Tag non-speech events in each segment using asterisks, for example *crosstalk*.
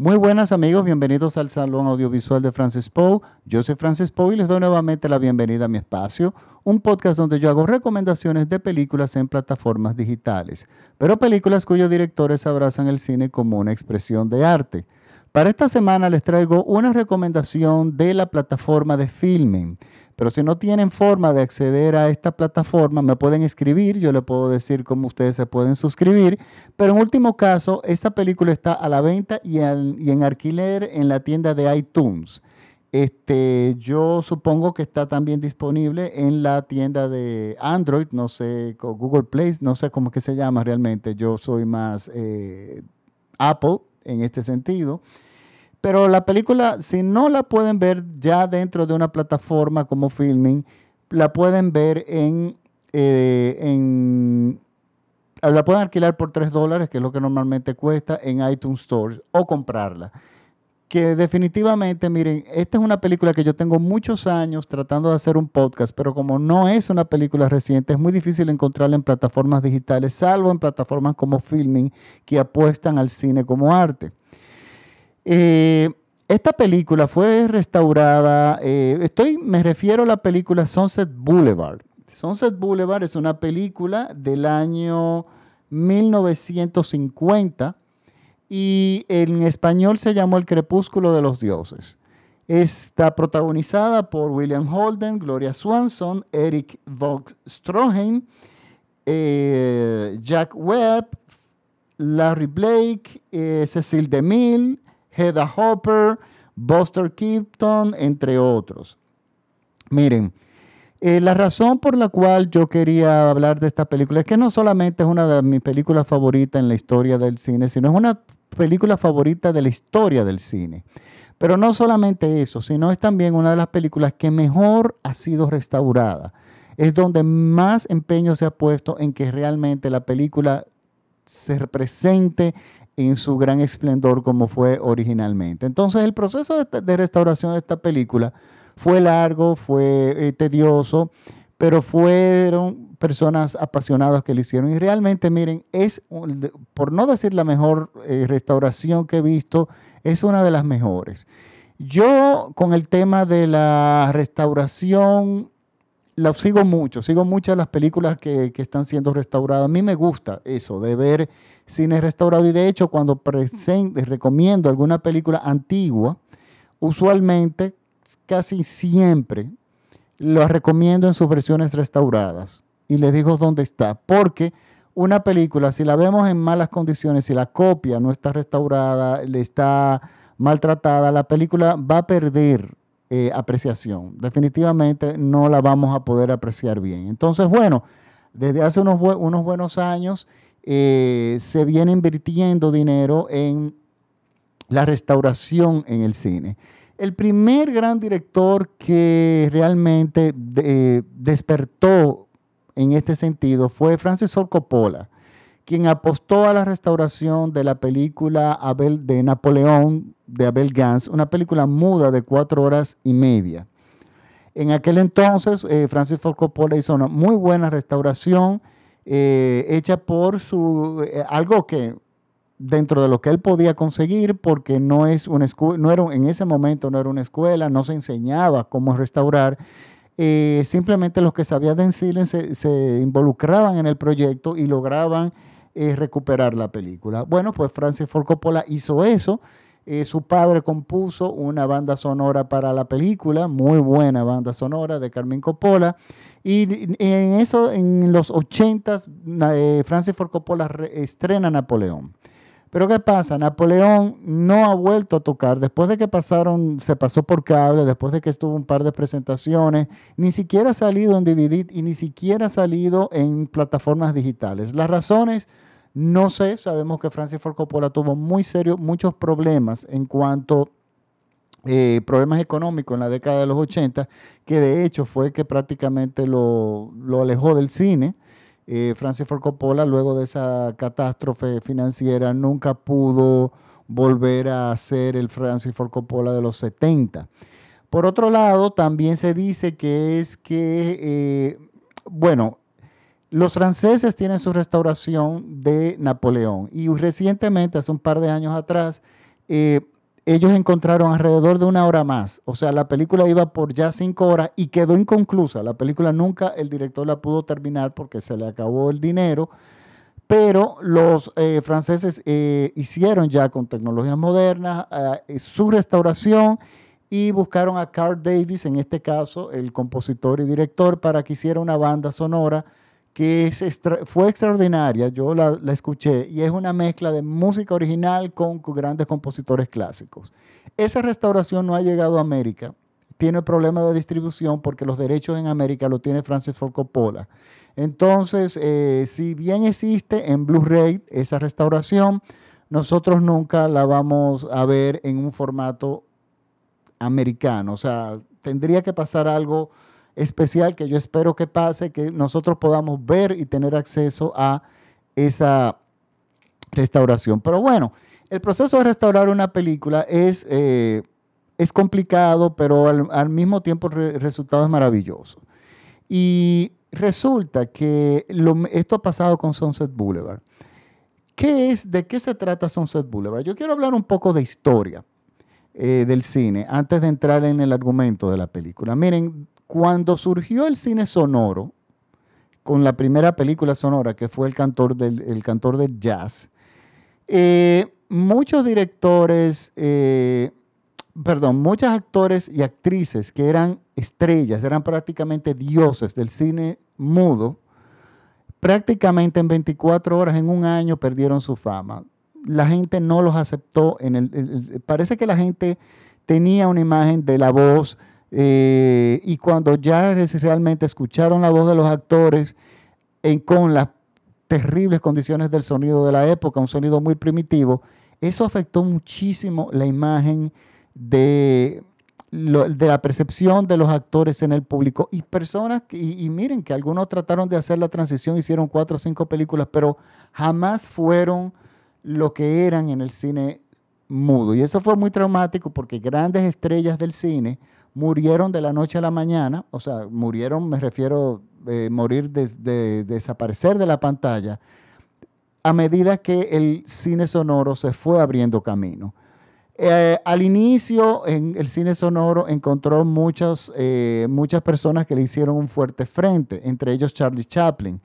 Muy buenas amigos, bienvenidos al Salón Audiovisual de Francis Poe. Yo soy Francis Poe y les doy nuevamente la bienvenida a mi espacio, un podcast donde yo hago recomendaciones de películas en plataformas digitales, pero películas cuyos directores abrazan el cine como una expresión de arte. Para esta semana les traigo una recomendación de la plataforma de Filming. Pero si no tienen forma de acceder a esta plataforma, me pueden escribir, yo les puedo decir cómo ustedes se pueden suscribir. Pero en último caso, esta película está a la venta y, en alquiler en la tienda de iTunes. Este, yo supongo que está también disponible en la tienda de Android, no sé, Google Play, no sé cómo que se llama realmente. Yo soy más eh, Apple en este sentido. Pero la película, si no la pueden ver ya dentro de una plataforma como Filming, la pueden ver en, eh, en la pueden alquilar por 3 dólares, que es lo que normalmente cuesta, en iTunes Store o comprarla. Que definitivamente, miren, esta es una película que yo tengo muchos años tratando de hacer un podcast, pero como no es una película reciente, es muy difícil encontrarla en plataformas digitales, salvo en plataformas como Filming, que apuestan al cine como arte. Eh, esta película fue restaurada, eh, estoy, me refiero a la película Sunset Boulevard. Sunset Boulevard es una película del año 1950 y en español se llamó El Crepúsculo de los Dioses. Está protagonizada por William Holden, Gloria Swanson, Eric Vogt Stroheim, eh, Jack Webb, Larry Blake, Cecil DeMille, Hedda Hopper, Buster Keaton, entre otros. Miren, eh, la razón por la cual yo quería hablar de esta película es que no solamente es una de mis películas favoritas en la historia del cine, sino es una película favorita de la historia del cine. Pero no solamente eso, sino es también una de las películas que mejor ha sido restaurada. Es donde más empeño se ha puesto en que realmente la película se represente en su gran esplendor como fue originalmente. Entonces el proceso de, restauración de esta película fue largo, fue eh, tedioso, pero fueron personas apasionadas que lo hicieron. Y realmente, miren, es, por no decir la mejor eh, restauración que he visto, es una de las mejores. Yo con el tema de la restauración, lo sigo mucho, sigo muchas las películas que, que están siendo restauradas. A mí me gusta eso, de ver cine restaurado. Y de hecho, cuando recomiendo alguna película antigua, usualmente, casi siempre, lo recomiendo en sus versiones restauradas. Y les digo dónde está. Porque una película, si la vemos en malas condiciones, si la copia no está restaurada, le está maltratada, la película va a perder eh, apreciación. Definitivamente no la vamos a poder apreciar bien. Entonces, bueno, desde hace unos, unos buenos años eh, se viene invirtiendo dinero en la restauración en el cine. El primer gran director que realmente despertó en este sentido fue Francis Ford Coppola, quien apostó a la restauración de la película Abel de Napoleón de Abel Gans, una película muda de cuatro horas y media. En aquel entonces, eh, Francis Ford Coppola hizo una muy buena restauración eh, hecha por su, eh, algo que dentro de lo que él podía conseguir, porque no es una no era, en ese momento no era una escuela, no se enseñaba cómo restaurar. Eh, simplemente los que sabían de cine se, involucraban en el proyecto y lograban recuperar la película. Bueno, pues Francis Ford Coppola hizo eso. su padre compuso una banda sonora para la película, muy buena banda sonora de Carmen Coppola. Y en eso, en los 80, eh, Francis Ford Coppola estrena Napoleón. Pero ¿qué pasa? Napoleón no ha vuelto a tocar. Después de que pasaron, se pasó por cable, después de que estuvo un par de presentaciones, ni siquiera ha salido en DVD y ni siquiera ha salido en plataformas digitales. Las razones, no sé. Sabemos que Francis Ford Coppola tuvo muy serio, muchos problemas en cuanto eh, problemas económicos en la década de los 80, que de hecho fue que prácticamente lo, alejó del cine. Eh, Francis Ford Coppola, luego de esa catástrofe financiera, nunca pudo volver a ser el Francis Ford Coppola de los 70. Por otro lado, también se dice que es que, eh, bueno, los franceses tienen su restauración de Napoleón y recientemente, hace un par de años atrás, eh, ellos encontraron alrededor de una hora más. O sea, la película iba por ya cinco horas y quedó inconclusa. La película nunca el director la pudo terminar porque se le acabó el dinero. Pero los eh, franceses eh, hicieron ya con tecnologías modernas eh, su restauración y buscaron a Carl Davis, en este caso el compositor y director, para que hiciera una banda sonora que fue extraordinaria, yo la, escuché, y es una mezcla de música original con, grandes compositores clásicos. Esa restauración no ha llegado a América, tiene problema de distribución porque los derechos en América lo tiene Francis Ford Coppola. Entonces, eh, si bien existe en Blu-ray esa restauración, nosotros nunca la vamos a ver en un formato americano. O sea, tendría que pasar algo especial que yo espero que pase, que nosotros podamos ver y tener acceso a esa restauración. Pero bueno, el proceso de restaurar una película es, eh, es complicado, pero al, mismo tiempo el resultado es maravilloso. Y resulta que esto ha pasado con Sunset Boulevard. ¿Qué es, ¿De qué se trata Sunset Boulevard? Yo quiero hablar un poco de historia eh, del cine antes de entrar en el argumento de la película. Miren, cuando surgió el cine sonoro, con la primera película sonora que fue El Cantor del, cantor Jazz, eh, muchos directores, eh, perdón, muchos actores y actrices que eran estrellas, eran prácticamente dioses del cine mudo, prácticamente en 24 horas, en un año, perdieron su fama. La gente no los aceptó. En el, parece que la gente tenía una imagen de la voz eh, y cuando ya realmente escucharon la voz de los actores con las terribles condiciones del sonido de la época, un sonido muy primitivo, eso afectó muchísimo la imagen de, de la percepción de los actores en el público. Y personas, y, y, miren que algunos trataron de hacer la transición, hicieron cuatro o cinco películas, pero jamás fueron lo que eran en el cine mudo. Y eso fue muy traumático porque grandes estrellas del cine, murieron de la noche a la mañana, o sea, murieron, me refiero eh, morir de, desaparecer de la pantalla, a medida que el cine sonoro se fue abriendo camino. Eh, al inicio, en el cine sonoro encontró muchas, eh, muchas personas que le hicieron un fuerte frente, entre ellos Charlie Chaplin.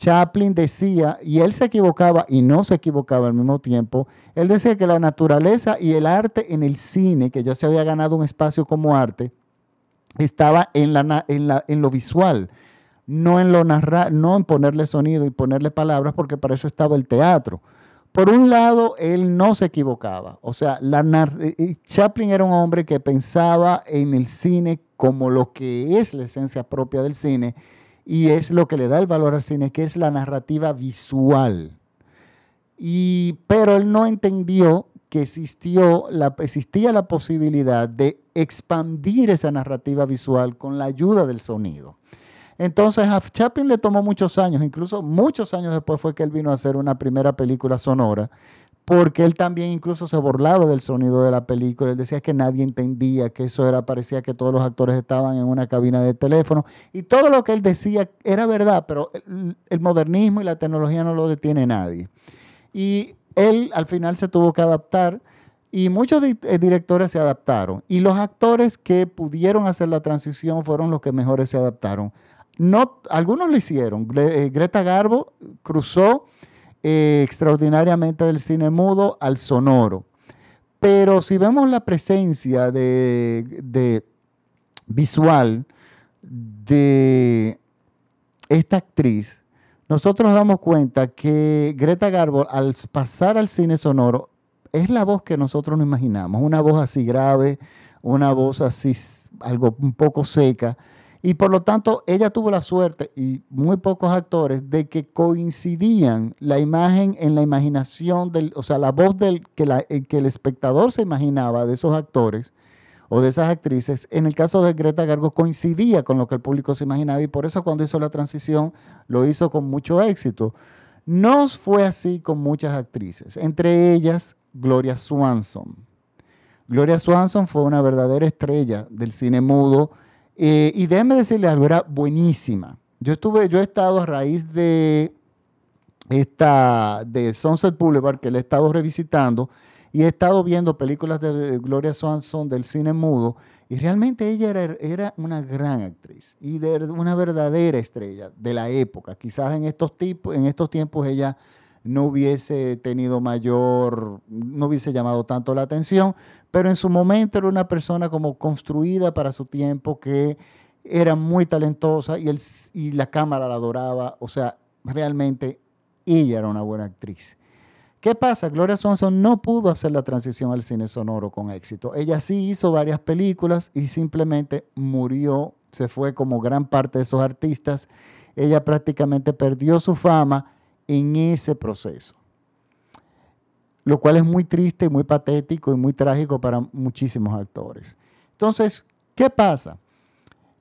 Chaplin decía, y él se equivocaba y no se equivocaba al mismo tiempo, él decía que la naturaleza y el arte en el cine, que ya se había ganado un espacio como arte, estaba en, lo visual, no en, lo narrar, no en ponerle sonido y ponerle palabras, porque para eso estaba el teatro. Por un lado, él no se equivocaba. O sea, Chaplin era un hombre que pensaba en el cine como lo que es la esencia propia del cine y es lo que le da el valor al cine, que es la narrativa visual. Y, pero él no entendió que existió la, existía la posibilidad de expandir esa narrativa visual con la ayuda del sonido. Entonces a Chaplin le tomó muchos años, incluso muchos años después fue que él vino a hacer una primera película sonora, porque él también incluso se burlaba del sonido de la película. Él decía que nadie entendía, que eso era, parecía que todos los actores estaban en una cabina de teléfono. Y todo lo que él decía era verdad, pero el, modernismo y la tecnología no lo detiene nadie. Y él al final se tuvo que adaptar y muchos eh, directores se adaptaron. Y los actores que pudieron hacer la transición fueron los que mejores se adaptaron. No, algunos lo hicieron. Eh, Greta Garbo cruzó eh, extraordinariamente del cine mudo al sonoro. Pero si vemos la presencia de, visual de esta actriz, nosotros nos damos cuenta que Greta Garbo, al pasar al cine sonoro, es la voz que nosotros nos imaginamos, una voz así grave, una voz así, algo un poco seca, y por lo tanto, ella tuvo la suerte, y muy pocos actores, de que coincidían la imagen en la imaginación, del, o sea, la voz del, que, la, eh, que el espectador se imaginaba de esos actores o de esas actrices. En el caso de Greta Garbo coincidía con lo que el público se imaginaba y por eso cuando hizo la transición lo hizo con mucho éxito. No fue así con muchas actrices, entre ellas Gloria Swanson. Gloria Swanson fue una verdadera estrella del cine mudo eh, y déjeme decirle algo, era buenísima. Yo estuve, yo he estado a raíz de esta, de Sunset Boulevard, que le he estado revisitando, y he estado viendo películas de Gloria Swanson del cine mudo y realmente ella era, era una gran actriz y de, una verdadera estrella de la época. Quizás en estos, tipos, en estos tiempos ella no hubiese tenido mayor, no hubiese llamado tanto la atención, pero en su momento era una persona como construida para su tiempo que era muy talentosa y, y la cámara la adoraba, o sea, realmente ella era una buena actriz. ¿Qué pasa? Gloria Swanson no pudo hacer la transición al cine sonoro con éxito. Ella sí hizo varias películas y simplemente murió, se fue como gran parte de esos artistas. Ella prácticamente perdió su fama en ese proceso. Lo cual es muy triste, muy patético y muy trágico para muchísimos actores. Entonces, ¿qué pasa?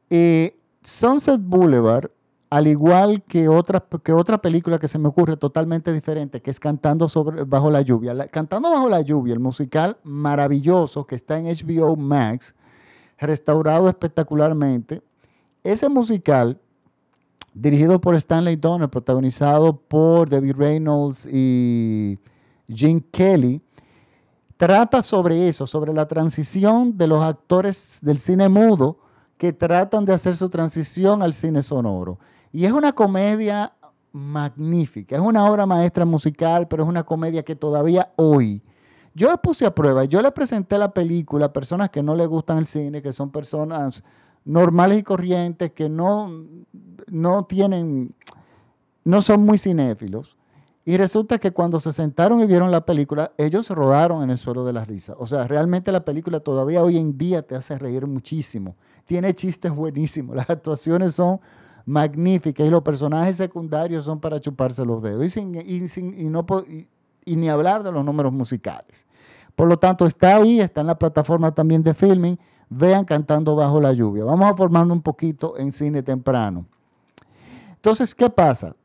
Eh, Sunset Boulevard al igual que otra, que otra película que se me ocurre totalmente diferente, que es Cantando sobre, bajo la lluvia. Cantando bajo la lluvia, el musical maravilloso que está en HBO Max, restaurado espectacularmente. Ese musical, dirigido por Stanley Donner, protagonizado por David Reynolds y Gene Kelly, trata sobre eso, sobre la transición de los actores del cine mudo que tratan de hacer su transición al cine sonoro. Y es una comedia magnífica, es una obra maestra musical, pero es una comedia que todavía hoy, yo puse a prueba, yo le presenté la película a personas que no le gustan el cine, que son personas normales y corrientes, que no, no tienen, no son muy cinéfilos. Y resulta que cuando se sentaron y vieron la película, ellos rodaron en el suelo de la risa. O sea, realmente la película todavía hoy en día te hace reír muchísimo. Tiene chistes buenísimos. *laughs* Las actuaciones son magnífica y los personajes secundarios son para chuparse los dedos y, sin, y, no, y, ni hablar de los números musicales. Por lo tanto, está ahí, está en la plataforma también de filming. Vean Cantando Bajo la Lluvia. Vamos a formarnos un poquito en cine temprano. Entonces, ¿qué pasa?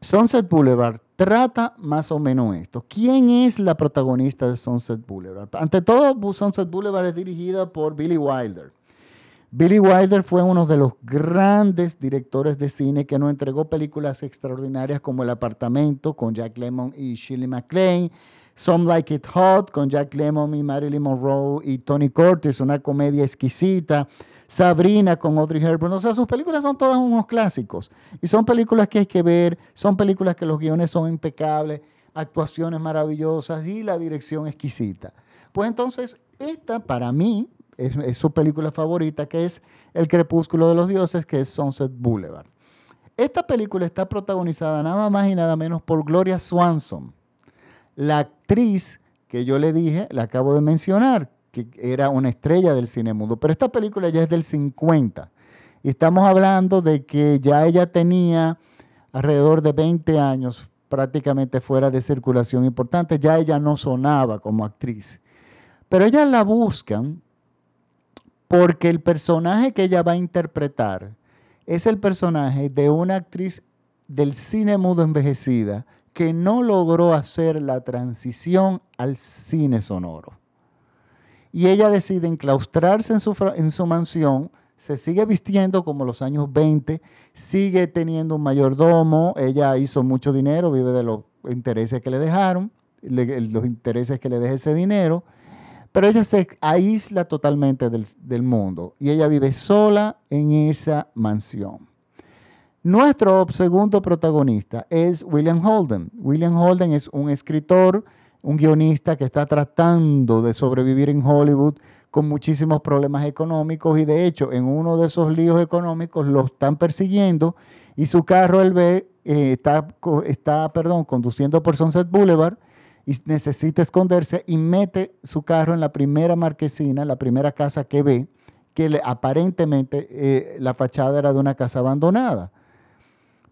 Sunset Boulevard trata más o menos esto. ¿Quién es la protagonista de Sunset Boulevard? Ante todo, Sunset Boulevard es dirigida por Billy Wilder. Billy Wilder fue uno de los grandes directores de cine que nos entregó películas extraordinarias como El apartamento con Jack Lemmon y Shirley MacLaine, Some Like It Hot con Jack Lemmon y Marilyn Monroe y Tony Curtis, una comedia exquisita, Sabrina con Audrey Hepburn, o sea, sus películas son todas unos clásicos y son películas que hay que ver, son películas que los guiones son impecables, actuaciones maravillosas y la dirección exquisita. Pues entonces, esta para mí es, su película favorita, que es El crepúsculo de los dioses, que es Sunset Boulevard. Esta película está protagonizada nada más y nada menos por Gloria Swanson, la actriz que yo le dije, la acabo de mencionar, era una estrella del cine mudo. Pero esta película ya es del 50. Y estamos hablando de que ya ella tenía alrededor de 20 años prácticamente fuera de circulación importante. Ya ella no sonaba como actriz. Pero ella la buscan porque el personaje que ella va a interpretar es el personaje de una actriz del cine mudo envejecida que no logró hacer la transición al cine sonoro. Y ella decide enclaustrarse en su, en su mansión, se sigue vistiendo como los años 20, sigue teniendo un mayordomo, ella hizo mucho dinero, vive de los intereses que le dejaron, los intereses que le deja ese dinero, pero ella se aísla totalmente del, mundo y ella vive sola en esa mansión. Nuestro segundo protagonista es William Holden. William Holden es un escritor, un guionista que está tratando de sobrevivir en Hollywood con muchísimos problemas económicos y de hecho en uno de esos líos económicos lo están persiguiendo y su carro él ve eh, está, está perdón, conduciendo por Sunset Boulevard y necesita esconderse y mete su carro en la primera marquesina, la primera casa que ve, que aparentemente eh, la fachada era de una casa abandonada.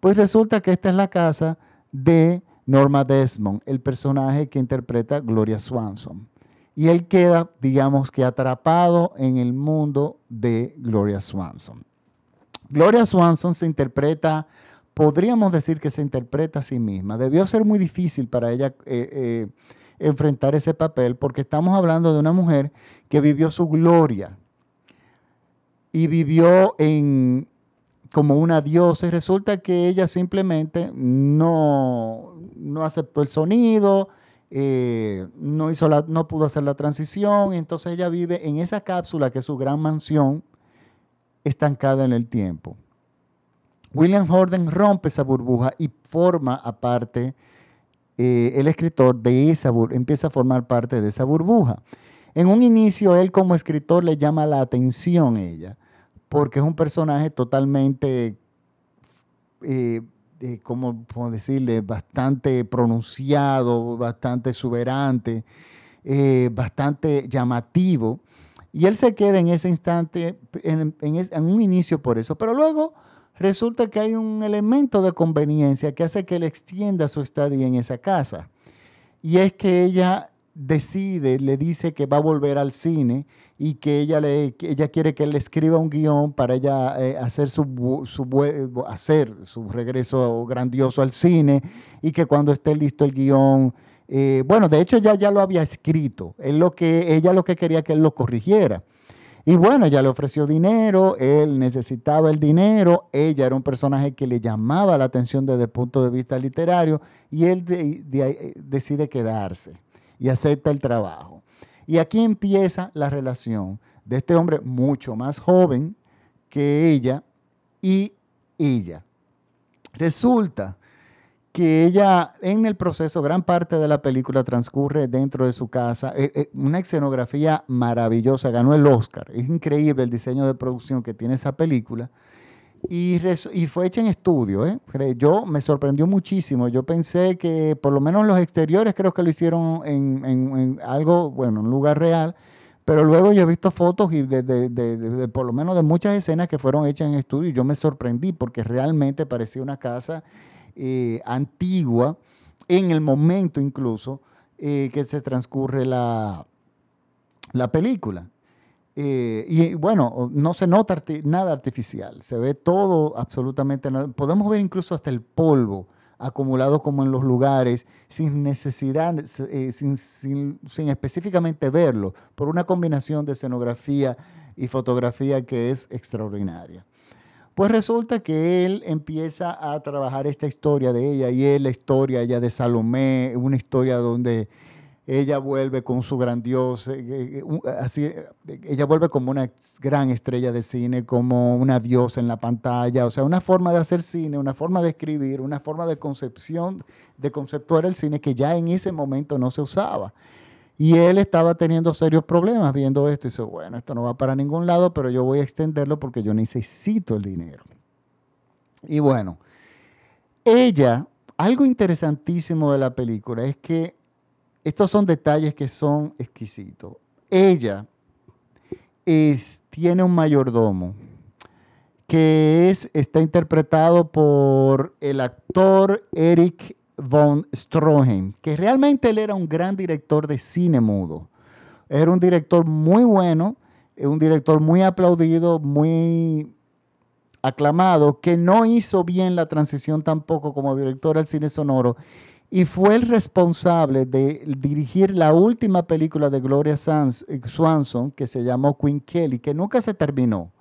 Pues resulta que esta es la casa de Norma Desmond, el personaje que interpreta Gloria Swanson. Y él queda, digamos que atrapado en el mundo de Gloria Swanson. Gloria Swanson se interpreta podríamos decir que se interpreta a sí misma. Debió ser muy difícil para ella eh, eh, enfrentar ese papel porque estamos hablando de una mujer que vivió su gloria y vivió en, como una diosa y resulta que ella simplemente no, no aceptó el sonido eh, no, hizo la, no pudo hacer la transición, entonces ella vive en esa cápsula que es su gran mansión, estancada en el tiempo. William Horden rompe esa burbuja y forma aparte, eh, el escritor de esa empieza a formar parte de esa burbuja. En un inicio, él como escritor le llama la atención a ella, porque es un personaje totalmente, eh, eh, como puedo decirle, bastante pronunciado, bastante exuberante, bastante llamativo. Y él se queda en ese instante, en un inicio por eso, pero luego resulta que hay un elemento de conveniencia que hace que él extienda su estadía en esa casa. Y es que ella decide, le dice que va a volver al cine y que ella, le, ella quiere que él le escriba un guion para ella eh, hacer, su, su, hacer su regreso grandioso al cine y que cuando esté listo el guion, eh, bueno, de hecho ella ya lo había escrito, él lo que, ella lo que quería que él lo corrigiera. Y bueno, ella le ofreció dinero, él necesitaba el dinero, ella era un personaje que le llamaba la atención desde el punto de vista literario y él eh, decide quedarse y acepta el trabajo. Y aquí empieza la relación de este hombre mucho más joven que ella y ella. Resulta que ella en el proceso, gran parte de la película transcurre dentro de su casa, eh, eh, una escenografía maravillosa, ganó el Oscar, es increíble el diseño de producción que tiene esa película y, fue hecha en estudio, ¿eh? yo me sorprendió muchísimo, yo pensé que por lo menos los exteriores creo que lo hicieron en, algo, bueno, en un lugar real, pero luego yo he visto fotos y de, por lo menos de muchas escenas que fueron hechas en estudio y yo me sorprendí porque realmente parecía una casa eh, antigua, en el momento incluso eh, que se transcurre la película. Eh, y bueno, no se nota nada artificial, se ve todo absolutamente, podemos ver incluso hasta el polvo acumulado como en los lugares, sin necesidad, sin, sin, sin, específicamente verlo, por una combinación de escenografía y fotografía que es extraordinaria. Pues resulta que él empieza a trabajar esta historia de ella y es la historia ella de Salomé, una historia donde ella vuelve con su grandiosa, eh, eh, así, ella vuelve como una gran estrella de cine, como una diosa en la pantalla, o sea, una forma de hacer cine, una forma de escribir, una forma de concepción, de conceptuar el cine que ya en ese momento no se usaba. Y él estaba teniendo serios problemas viendo esto y dice, bueno, esto no va para ningún lado, pero yo voy a extenderlo porque yo necesito el dinero. Y bueno, ella, algo interesantísimo de la película es que estos son detalles que son exquisitos. Ella tiene un mayordomo que es, está interpretado por el actor Eric von Stroheim, que realmente él era un gran director de cine mudo. Era un director muy bueno, un director muy aplaudido, muy aclamado, que no hizo bien la transición tampoco como director al cine sonoro y fue el responsable de dirigir la última película de Gloria eh, Swanson que se llamó Queen Kelly, que nunca se terminó.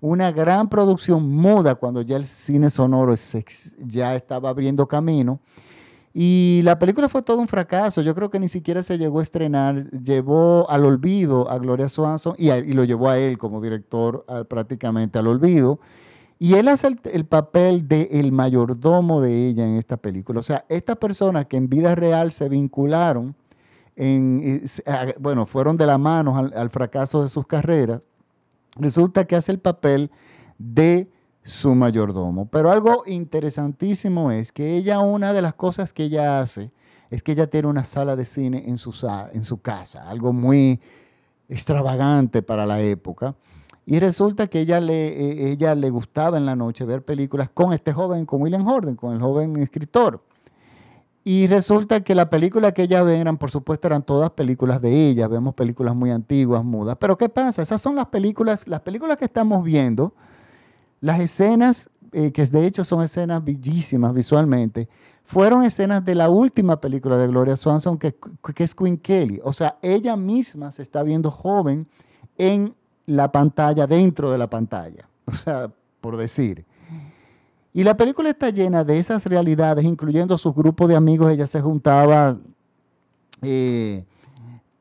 Una gran producción muda cuando ya el cine sonoro ya estaba abriendo camino y la película fue todo un fracaso. Yo creo que ni siquiera se llegó a estrenar. Llevó al olvido a Gloria Swanson y, lo llevó a él como director prácticamente al olvido. Y él hace el, papel de el mayordomo de ella en esta película. O sea, estas personas que en vida real se vincularon, en, bueno, fueron de la mano al fracaso de sus carreras, resulta que hace el papel de su mayordomo. Pero algo interesantísimo es que ella, una de las cosas que ella hace, es que ella tiene una sala de cine en su casa, algo muy extravagante para la época. Y resulta que ella le, e, ella le gustaba en la noche ver películas con este joven, con William Horden, con el joven escritor. Y resulta que la película que ella ve eran, por supuesto, eran todas películas de ella. Vemos películas muy antiguas, mudas. Pero ¿qué pasa? Esas son las películas, las películas que estamos viendo las escenas, eh, que de hecho son escenas bellísimas visualmente, fueron escenas de la última película de Gloria Swanson, que, que es Queen Kelly. O sea, ella misma se está viendo joven en la pantalla, dentro de la pantalla. *laughs* Por decir. Y la película está llena de esas realidades, incluyendo sus grupos de amigos. Ella se juntaba eh,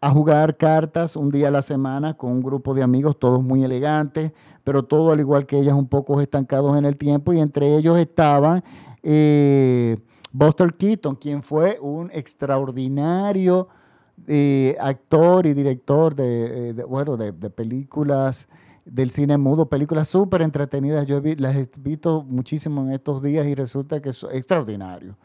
a jugar cartas un día a la semana con un grupo de amigos, todos muy elegantes, pero todo al igual que ellas un poco estancados en el tiempo y entre ellos estaban eh, Buster Keaton, quien fue un extraordinario eh, actor y director de, bueno, de, películas del cine mudo, películas súper entretenidas. Yo las he visto muchísimo en estos días y resulta que es extraordinario.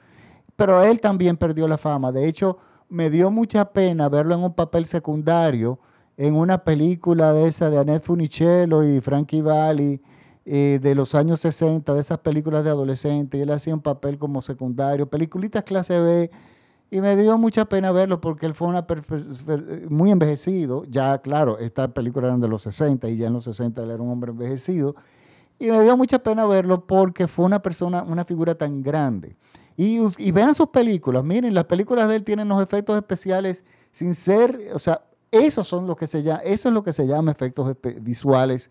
Pero él también perdió la fama. De hecho, me dio mucha pena verlo en un papel secundario en una película de esa de Annette Funicello y Frankie Valli eh, de los años 60, de esas películas de adolescentes. Y él hacía un papel como secundario, peliculitas clase B. Y me dio mucha pena verlo porque él fue una muy envejecido. Ya, claro, esta película era de los 60 y ya en los 60 él era un hombre envejecido. Y me dio mucha pena verlo porque fue una persona, una figura tan grande. Y, vean sus películas, miren, las películas de él tienen los efectos especiales sin ser, o sea, esos son lo que se llama, eso es lo que se llama efectos visuales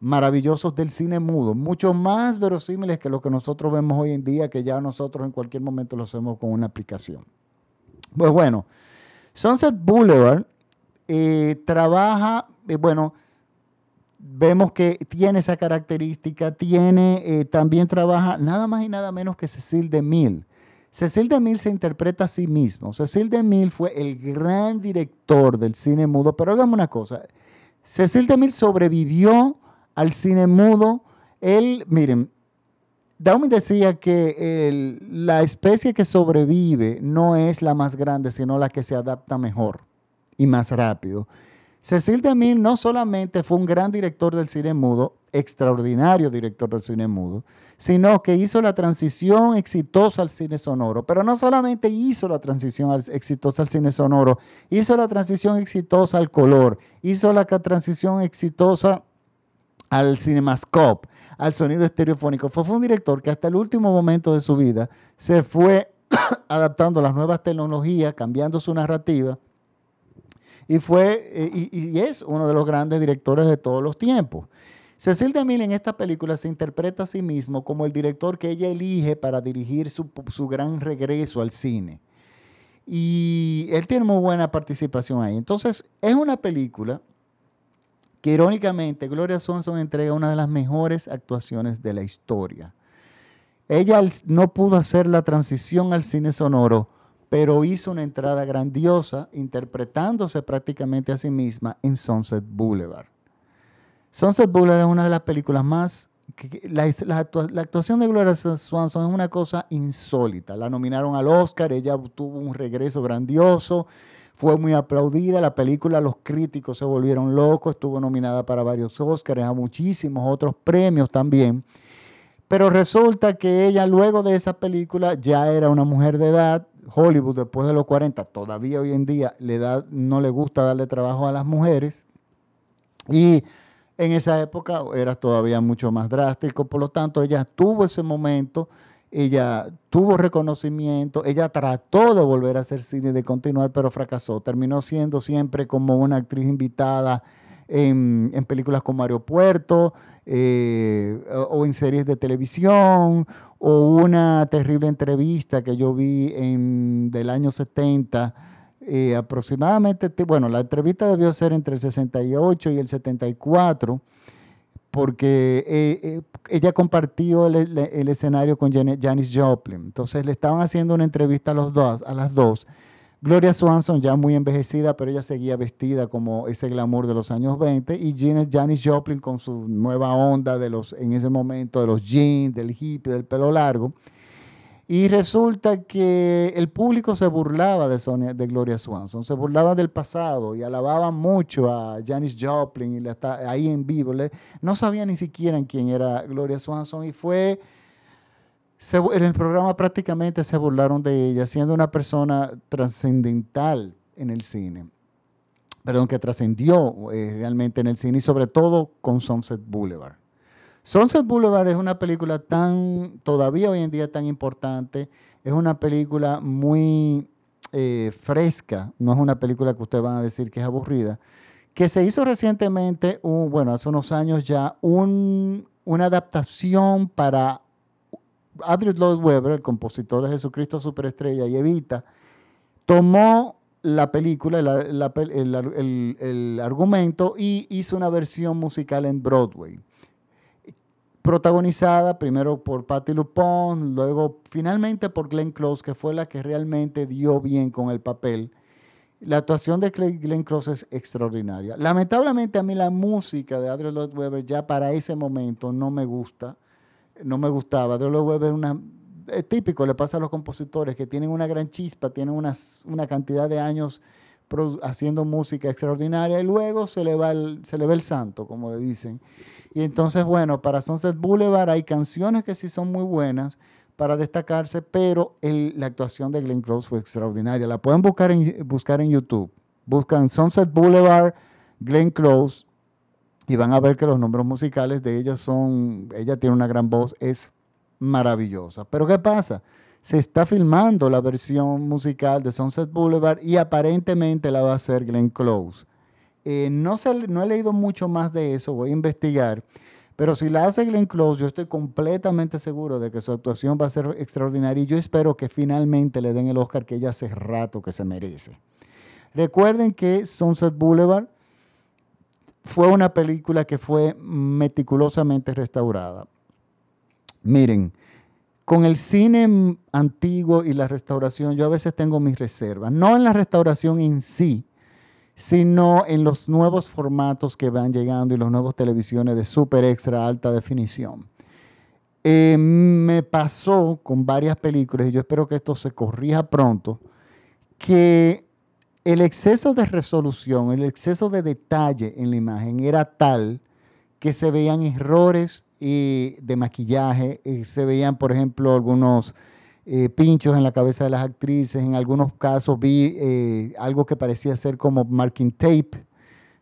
maravillosos del cine mudo, mucho más verosímiles que lo que nosotros vemos hoy en día, que ya nosotros en cualquier momento lo hacemos con una aplicación. Pues bueno, Sunset Boulevard eh, trabaja, eh, bueno, vemos que tiene esa característica, tiene, eh, también trabaja nada más y nada menos que Cecil DeMille. Cecil DeMille se interpreta a sí mismo. Cecil DeMille fue el gran director del cine mudo, pero hagamos una cosa. Cecil DeMille sobrevivió al cine mudo. Él, miren, Daumin decía que la especie que sobrevive no es la más grande, sino la que se adapta mejor y más rápido. Cecil DeMille no solamente fue un gran director del cine mudo, extraordinario director del cine mudo, sino que hizo la transición exitosa al cine sonoro. Pero no solamente hizo la transición exitosa al cine sonoro, hizo la transición exitosa al color, hizo la transición exitosa al cinemascope, al sonido estereofónico. Fue, fue un director que hasta el último momento de su vida se fue *coughs* adaptando a las nuevas tecnologías, cambiando su narrativa y, fue, eh, y, es uno de los grandes directores de todos los tiempos. Cecil DeMille en esta película se interpreta a sí mismo como el director que ella elige para dirigir su, su gran regreso al cine. Y él tiene muy buena participación ahí. Entonces, es una película que irónicamente Gloria Swanson entrega una de las mejores actuaciones de la historia. Ella no pudo hacer la transición al cine sonoro pero hizo una entrada grandiosa interpretándose prácticamente a sí misma en Sunset Boulevard. Sunset Boulevard es una de las películas más... La, actuación de Gloria Swanson es una cosa insólita. La nominaron al Oscar, ella tuvo un regreso grandioso, fue muy aplaudida. La película, los críticos se volvieron locos, estuvo nominada para varios Oscars, a muchísimos otros premios también. Pero resulta que ella luego de esa película ya era una mujer de edad, Hollywood después de los 40, todavía hoy en día no le gusta darle trabajo a las mujeres. Y en esa época era todavía mucho más drástico, por lo tanto ella tuvo ese momento, ella tuvo reconocimiento, ella trató de volver a hacer cine, de continuar, pero fracasó. Terminó siendo siempre como una actriz invitada en, películas como Aeropuerto eh, o en series de televisión o una terrible entrevista que yo vi en, del año 70, eh, aproximadamente, bueno, la entrevista debió ser entre el 68 y el 74, porque eh, ella compartió el, escenario con Janis Joplin. Entonces le estaban haciendo una entrevista a, los dos, a las dos Gloria Swanson ya muy envejecida, pero ella seguía vestida como ese glamour de los años 20 y Janis Joplin con su nueva onda de los, en ese momento de los jeans, del hippie, del pelo largo. Y resulta que el público se burlaba de, Sonia, de Gloria Swanson, se burlaba del pasado y alababa mucho a Janis Joplin y le ahí en vivo. no sabía ni siquiera quién era Gloria Swanson y fue en el programa prácticamente se burlaron de ella, siendo una persona trascendental en el cine. Perdón, que trascendió eh, realmente en el cine y sobre todo con Sunset Boulevard. Sunset Boulevard es una película tan, todavía hoy en día tan importante, es una película muy eh, fresca, no es una película que ustedes van a decir que es aburrida, que se hizo recientemente, bueno, hace unos años ya, una adaptación para Andrew Lloyd Webber, el compositor de Jesucristo Superestrella y Evita, tomó la película, el, argumento y hizo una versión musical en Broadway. Protagonizada primero por Patti LuPone, luego finalmente por Glenn Close, que fue la que realmente dio bien con el papel. La actuación de Glenn Close es extraordinaria. Lamentablemente a mí la música de Adrian Lloyd Webber ya para ese momento no me gusta, no me gustaba. Adrian Lloyd Webber una, es típico, le pasa a los compositores que tienen una gran chispa, tienen una cantidad de años haciendo música extraordinaria y luego se le, va el, se le ve el santo, como le dicen. Y entonces, bueno, para Sunset Boulevard hay canciones que sí son muy buenas para destacarse, pero la actuación de Glenn Close fue extraordinaria. La pueden buscar en, buscar en YouTube. Buscan Sunset Boulevard, Glenn Close, y van a ver que los nombres musicales de ella son, ella tiene una gran voz, es maravillosa. Pero ¿qué pasa? Se está filmando la versión musical de Sunset Boulevard y aparentemente la va a hacer Glenn Close. Eh, no, no he leído mucho más de eso, voy a investigar. Pero si la hace Glenn Close, yo estoy completamente seguro de que su actuación va a ser extraordinaria y yo espero que finalmente le den el Oscar que ella hace rato que se merece. Recuerden que Sunset Boulevard fue una película que fue meticulosamente restaurada. Miren, con el cine antiguo y la restauración, yo a veces tengo mis reservas. No en la restauración en sí, sino en los nuevos formatos que van llegando y los nuevos televisiones de super extra alta definición. Eh, me pasó con varias películas, y yo espero que esto se corrija pronto, que el exceso de resolución, el exceso de detalle en la imagen era tal que se veían errores de maquillaje. se veían, por ejemplo, algunos eh, pinchos en la cabeza de las actrices. En algunos casos vi eh, algo que parecía ser como marking tape,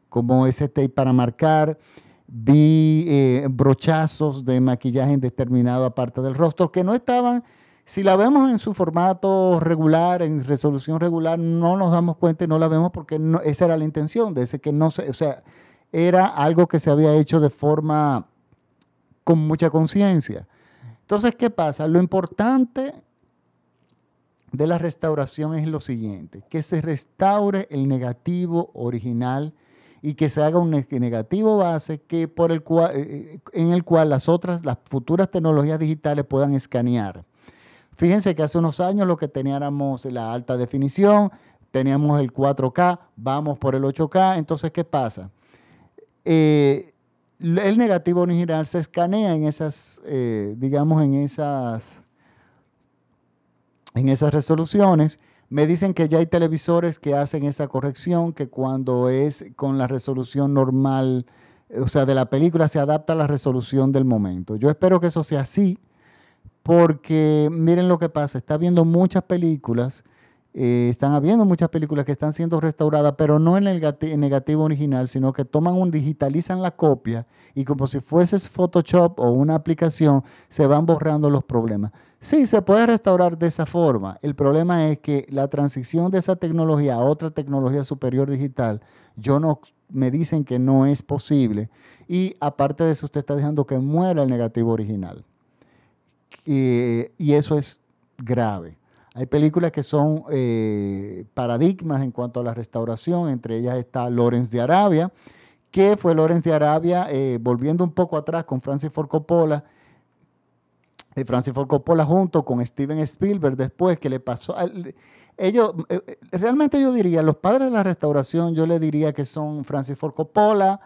como ese tape para marcar. Vi eh, brochazos de maquillaje en determinada parte del rostro que no estaban, si la vemos en su formato regular, en resolución regular, no nos damos cuenta y no la vemos porque no, esa era la intención, de ese que no se, o sea, era algo que se había hecho de forma con mucha conciencia. Entonces, ¿qué pasa? Lo importante de la restauración es lo siguiente, que se restaure el negativo original y que se haga un negativo base que por el cual, eh, eh, en el cual las otras, las futuras tecnologías digitales puedan escanear. Fíjense que hace unos años lo que teníamos la alta definición, teníamos el 4K, vamos por el 8K, entonces ¿qué pasa? Eh, el negativo original se escanea en esas, digamos, en esas, en esas resoluciones. Me dicen que ya hay televisores que hacen esa corrección, que cuando es con la resolución normal, o sea, de la película se adapta a la resolución del momento. Yo espero que eso sea así, porque miren lo que pasa, está viendo muchas películas eh, están habiendo muchas películas que están siendo restauradas, pero no en el negativo original, sino que toman un, digitalizan la copia y como si fuese Photoshop o una aplicación, se van borrando los problemas. Sí, se puede restaurar de esa forma. El problema es que la transición de esa tecnología a otra tecnología superior digital, yo no, me dicen que no es posible. Y aparte de eso, usted está dejando que muera el negativo original. y eso es grave. Hay películas que son eh, paradigmas en cuanto a la restauración, entre ellas está Lawrence de Arabia, que fue Lawrence de Arabia, eh, volviendo un poco atrás con Francis Ford Coppola, y Francis Ford Coppola junto con Steven Spielberg después, que le pasó... ellos, eh, realmente yo diría, los padres de la restauración, yo le diría que son Francis Ford Coppola,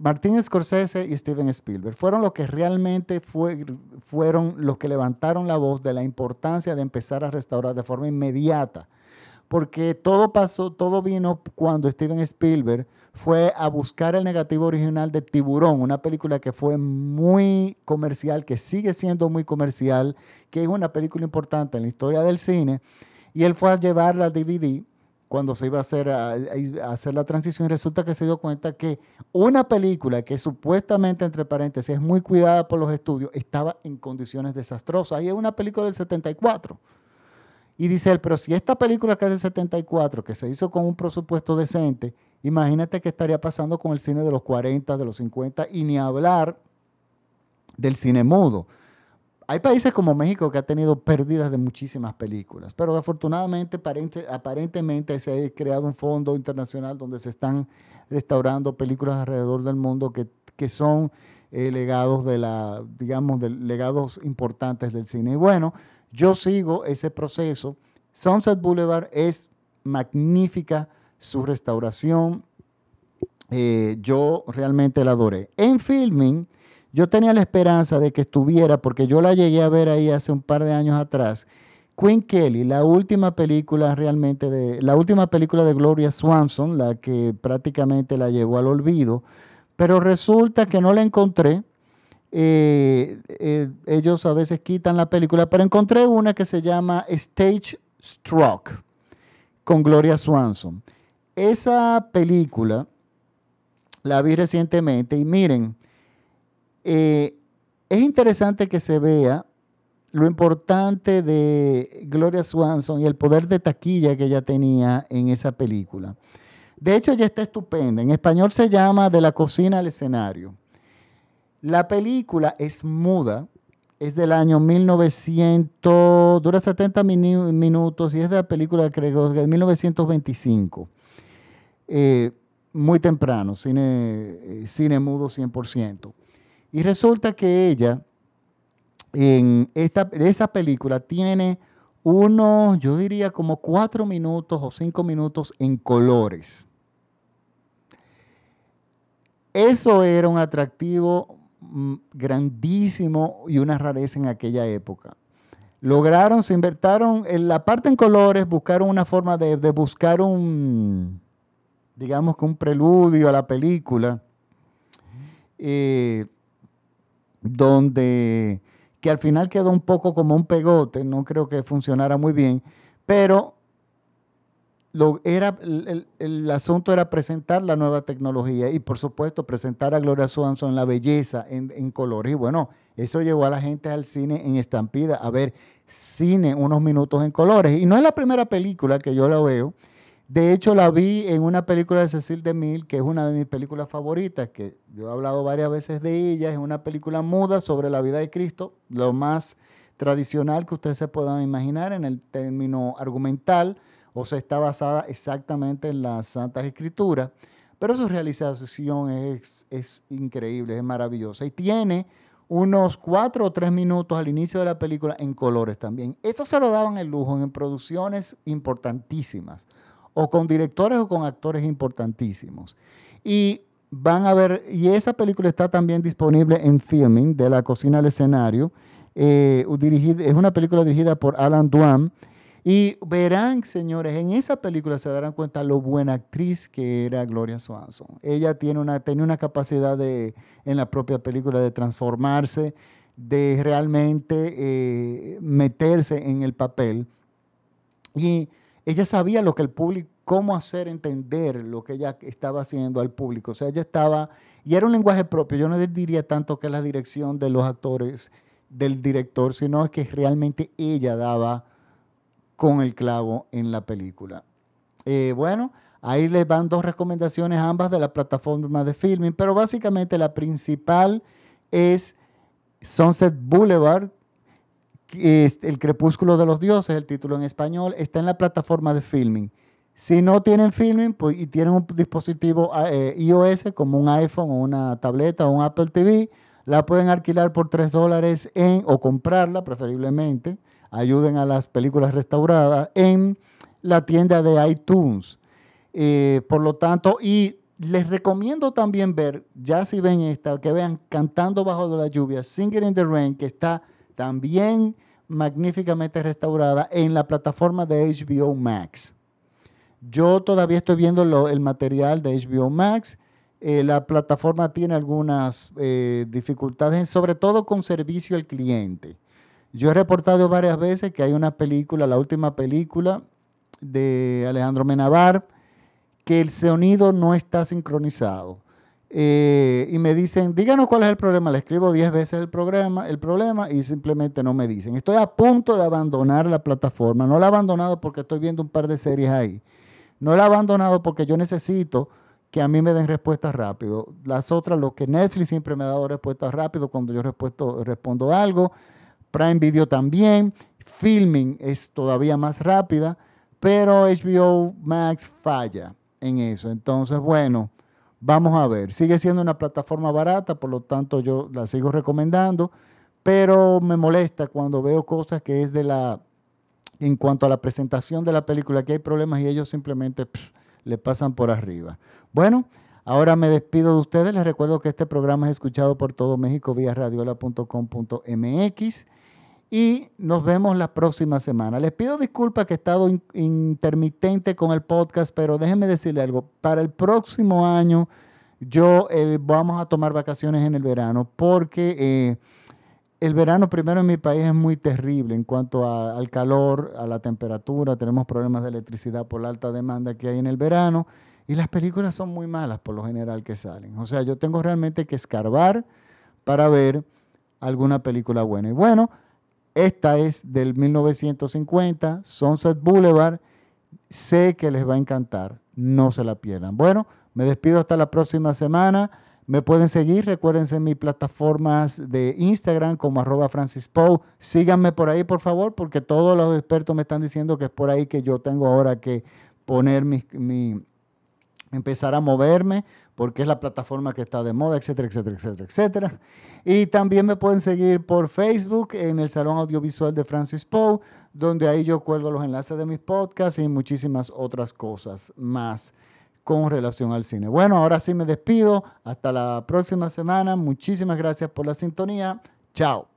Martín Scorsese y Steven Spielberg fueron los que realmente fueron los que levantaron la voz de la importancia de empezar a restaurar de forma inmediata. Porque todo pasó, todo vino cuando Steven Spielberg fue a buscar el negativo original de Tiburón, una película que fue muy comercial, que sigue siendo muy comercial, que es una película importante en la historia del cine. Y él fue a llevarla al DVD cuando se iba a hacer, a, hacer la transición y resulta que se dio cuenta que una película que supuestamente, entre paréntesis, es muy cuidada por los estudios, estaba en condiciones desastrosas. Y es una película del 74. Y dice él, pero si esta película que es del 74, que se hizo con un presupuesto decente, imagínate qué estaría pasando con el cine de los 40, de los 50, y ni hablar del cine mudo. Hay países como México que ha tenido pérdidas de muchísimas películas, pero afortunadamente aparentemente se ha creado un fondo internacional donde se están restaurando películas alrededor del mundo que, son eh, legados de la, digamos, de legados importantes del cine. Y bueno, yo sigo ese proceso. Sunset Boulevard es magnífica su restauración. Eh, yo realmente la adoré. En filming, yo tenía la esperanza de que estuviera, porque yo la llegué a ver ahí hace un par de años atrás. Queen Kelly, la última película realmente de, la última película de Gloria Swanson, la que prácticamente la llevó al olvido, pero resulta que no la encontré. Eh, eh, ellos a veces quitan la película, pero encontré una que se llama Stage Struck con Gloria Swanson. Esa película la vi recientemente y miren, eh, es interesante que se vea lo importante de Gloria Swanson y el poder de taquilla que ella tenía en esa película. De hecho, ella está estupenda. En español se llama De la cocina al escenario. La película es muda, es del año 1900, dura 70 minutos y es de la película, creo, de 1925. Eh, muy temprano, cine, eh, cine mudo 100%. Y resulta que ella, en esta, esa película, tiene unos, yo diría como cuatro minutos o cinco minutos en colores. Eso era un atractivo mm, grandísimo y una rareza en aquella época. Lograron, se invertaron en la parte en colores, buscaron una forma de, de buscar un, digamos que un preludio a la película. Eh, donde que al final quedó un poco como un pegote, no creo que funcionara muy bien, pero lo, era, el, asunto era presentar la nueva tecnología y por supuesto presentar a Gloria Swanson la belleza en, en colores. Y bueno, eso llevó a la gente al cine en estampida a ver cine unos minutos en colores. Y no es la primera película que yo la veo. De hecho, la vi en una película de Cecil DeMille, que es una de mis películas favoritas, que yo he hablado varias veces de ella. Es una película muda sobre la vida de Cristo, lo más tradicional que ustedes se puedan imaginar en el término argumental, o sea, está basada exactamente en las Santas Escrituras, pero su realización es, es increíble, es maravillosa y tiene unos cuatro o tres minutos al inicio de la película en colores también. Eso se lo daban el lujo en producciones importantísimas o con directores o con actores importantísimos. Y van a ver, y esa película está también disponible en filming, de la cocina al escenario. Eh, es una película dirigida por Alan Duan. Y verán, señores, en esa película se darán cuenta lo buena actriz que era Gloria Swanson. Ella tiene una, tenía una capacidad de, en la propia película de transformarse, de realmente eh, meterse en el papel. Y ella sabía lo que el público, cómo hacer entender lo que ella estaba haciendo al público. O sea, ella estaba, y era un lenguaje propio. Yo no diría tanto que la dirección de los actores, del director, sino que realmente ella daba con el clavo en la película. Eh, bueno, ahí les dan dos recomendaciones, ambas de la plataforma de filming, pero básicamente la principal es Sunset Boulevard, el crepúsculo de los dioses, el título en español, está en la plataforma de filming. Si no tienen filming pues, y tienen un dispositivo eh, iOS como un iPhone o una tableta o un Apple TV, la pueden alquilar por 3 dólares en, o comprarla preferiblemente, ayuden a las películas restauradas en la tienda de iTunes. Eh, por lo tanto, y les recomiendo también ver, ya si ven esta, que vean Cantando bajo la lluvia, Singing in the Rain, que está también magníficamente restaurada en la plataforma de HBO Max. Yo todavía estoy viendo el material de HBO Max. Eh, la plataforma tiene algunas eh, dificultades, sobre todo con servicio al cliente. Yo he reportado varias veces que hay una película, la última película de Alejandro Menabar, que el sonido no está sincronizado. Eh, y me dicen, díganos cuál es el problema. Le escribo 10 veces el, programa, el problema y simplemente no me dicen. Estoy a punto de abandonar la plataforma. No la he abandonado porque estoy viendo un par de series ahí. No la he abandonado porque yo necesito que a mí me den respuestas rápido. Las otras, lo que Netflix siempre me ha dado respuestas rápido cuando yo respondo algo. Prime Video también. Filming es todavía más rápida, pero HBO Max falla en eso. Entonces, bueno, vamos a ver. Sigue siendo una plataforma barata, por lo tanto yo la sigo recomendando, pero me molesta cuando veo cosas que es de la, en cuanto a la presentación de la película, que hay problemas y ellos simplemente le pasan por arriba. Bueno, ahora me despido de ustedes. Les recuerdo que este programa es escuchado por todo México vía radiola.com.mx y nos vemos la próxima semana. Les pido disculpas que he estado intermitente con el podcast, pero déjenme decirle algo. Para el próximo año, yo eh, vamos a tomar vacaciones en el verano porque eh, el verano primero en mi país es muy terrible en cuanto al calor, a la temperatura. Tenemos problemas de electricidad por la alta demanda que hay en el verano y las películas son muy malas por lo general que salen. O sea, yo tengo realmente que escarbar para ver alguna película buena. Y bueno, esta es del 1950, Sunset Boulevard. Sé que les va a encantar, no se la pierdan. Bueno, me despido hasta la próxima semana. Me pueden seguir, recuérdense en mis plataformas de Instagram como arroba Francis Síganme por ahí, por favor, porque todos los expertos me están diciendo que es por ahí que yo tengo ahora que poner mi, mi empezar a moverme porque es la plataforma que está de moda, etcétera, etcétera, etcétera, etcétera. Y también me pueden seguir por Facebook en el Salón Audiovisual de Francis Poe, donde ahí yo cuelgo los enlaces de mis podcasts y muchísimas otras cosas más con relación al cine. Bueno, ahora sí me despido. Hasta la próxima semana. Muchísimas gracias por la sintonía. Chao.